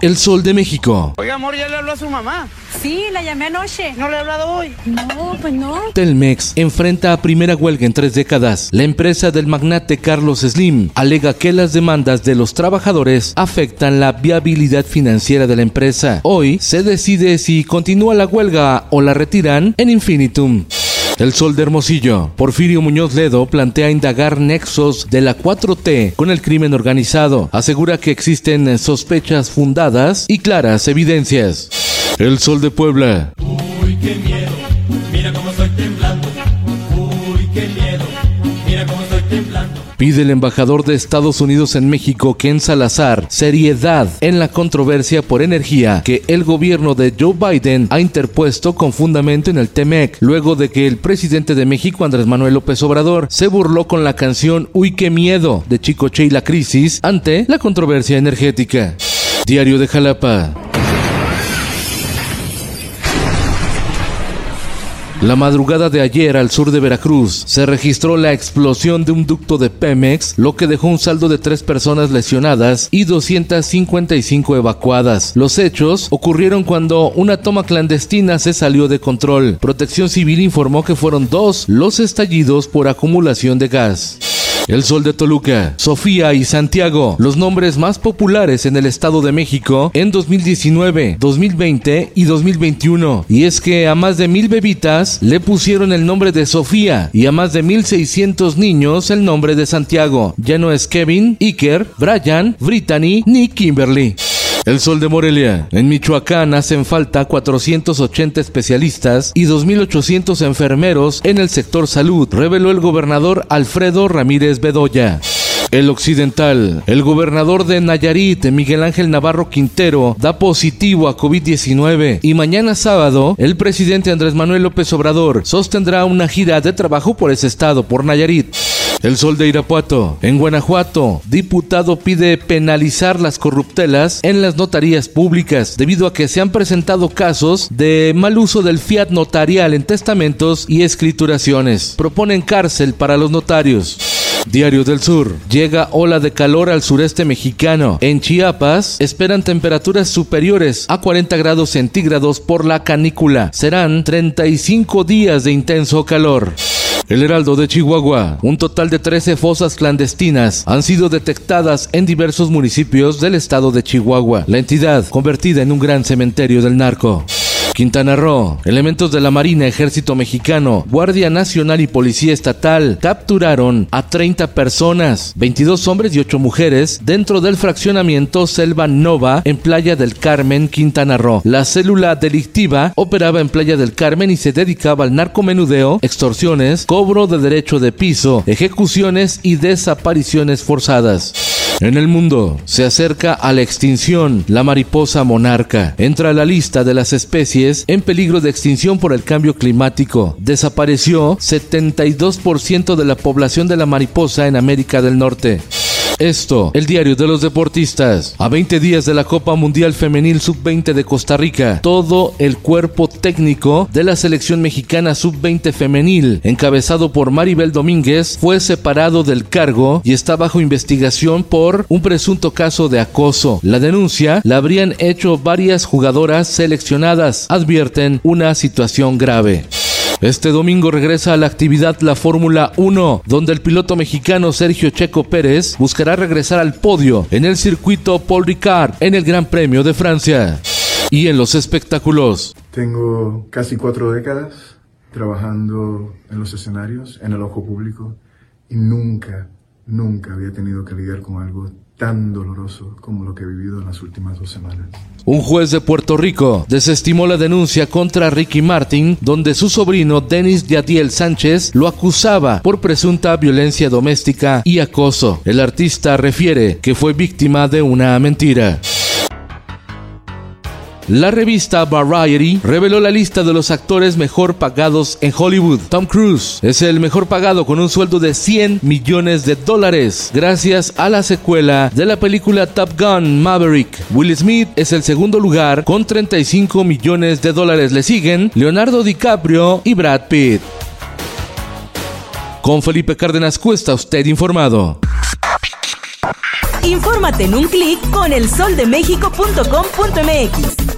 El Sol de México. Oiga, amor, ¿ya le habló a su mamá? Sí, la llamé anoche. ¿No le ha hablado hoy? No, pues no. Telmex enfrenta a primera huelga en tres décadas. La empresa del magnate Carlos Slim alega que las demandas de los trabajadores afectan la viabilidad financiera de la empresa. Hoy se decide si continúa la huelga o la retiran en infinitum. El Sol de Hermosillo. Porfirio Muñoz Ledo plantea indagar nexos de la 4T con el crimen organizado. Asegura que existen sospechas fundadas y claras evidencias. El Sol de Puebla. Uy, qué miedo, Pide el embajador de Estados Unidos en México, Ken Salazar, seriedad en la controversia por energía que el gobierno de Joe Biden ha interpuesto con fundamento en el TEMEC, luego de que el presidente de México, Andrés Manuel López Obrador, se burló con la canción Uy, qué miedo de Chicoche y la crisis ante la controversia energética. Diario de Jalapa. La madrugada de ayer al sur de Veracruz se registró la explosión de un ducto de Pemex, lo que dejó un saldo de tres personas lesionadas y 255 evacuadas. Los hechos ocurrieron cuando una toma clandestina se salió de control. Protección Civil informó que fueron dos los estallidos por acumulación de gas. El Sol de Toluca, Sofía y Santiago, los nombres más populares en el Estado de México en 2019, 2020 y 2021. Y es que a más de mil bebitas le pusieron el nombre de Sofía y a más de 1600 niños el nombre de Santiago. Ya no es Kevin, Iker, Brian, Brittany ni Kimberly. El Sol de Morelia. En Michoacán hacen falta 480 especialistas y 2.800 enfermeros en el sector salud, reveló el gobernador Alfredo Ramírez Bedoya. El Occidental. El gobernador de Nayarit, Miguel Ángel Navarro Quintero, da positivo a COVID-19 y mañana sábado el presidente Andrés Manuel López Obrador sostendrá una gira de trabajo por ese estado, por Nayarit. El Sol de Irapuato. En Guanajuato, diputado pide penalizar las corruptelas en las notarías públicas debido a que se han presentado casos de mal uso del fiat notarial en testamentos y escrituraciones. Proponen cárcel para los notarios. Diario del Sur. Llega ola de calor al sureste mexicano. En Chiapas esperan temperaturas superiores a 40 grados centígrados por la canícula. Serán 35 días de intenso calor. El Heraldo de Chihuahua. Un total de 13 fosas clandestinas han sido detectadas en diversos municipios del estado de Chihuahua. La entidad convertida en un gran cementerio del narco. Quintana Roo, elementos de la Marina, Ejército Mexicano, Guardia Nacional y Policía Estatal capturaron a 30 personas, 22 hombres y 8 mujeres, dentro del fraccionamiento Selva Nova en Playa del Carmen, Quintana Roo. La célula delictiva operaba en Playa del Carmen y se dedicaba al narcomenudeo, extorsiones, cobro de derecho de piso, ejecuciones y desapariciones forzadas. En el mundo se acerca a la extinción la mariposa monarca. Entra a la lista de las especies en peligro de extinción por el cambio climático. Desapareció 72% de la población de la mariposa en América del Norte. Esto, el diario de los deportistas. A 20 días de la Copa Mundial Femenil Sub-20 de Costa Rica, todo el cuerpo técnico de la selección mexicana Sub-20 femenil, encabezado por Maribel Domínguez, fue separado del cargo y está bajo investigación por un presunto caso de acoso. La denuncia la habrían hecho varias jugadoras seleccionadas, advierten una situación grave. Este domingo regresa a la actividad la Fórmula 1, donde el piloto mexicano Sergio Checo Pérez buscará regresar al podio en el circuito Paul Ricard en el Gran Premio de Francia. Y en los espectáculos. Tengo casi cuatro décadas trabajando en los escenarios, en el ojo público, y nunca, nunca había tenido que lidiar con algo tan doloroso como lo que he vivido en las últimas dos semanas. Un juez de Puerto Rico desestimó la denuncia contra Ricky Martin, donde su sobrino Denis Yadiel Sánchez lo acusaba por presunta violencia doméstica y acoso. El artista refiere que fue víctima de una mentira. La revista Variety reveló la lista de los actores mejor pagados en Hollywood. Tom Cruise es el mejor pagado con un sueldo de 100 millones de dólares gracias a la secuela de la película Top Gun Maverick. Will Smith es el segundo lugar con 35 millones de dólares. Le siguen Leonardo DiCaprio y Brad Pitt. Con Felipe Cárdenas Cuesta, usted informado. Infórmate en un clic con elsoldemexico.com.mx.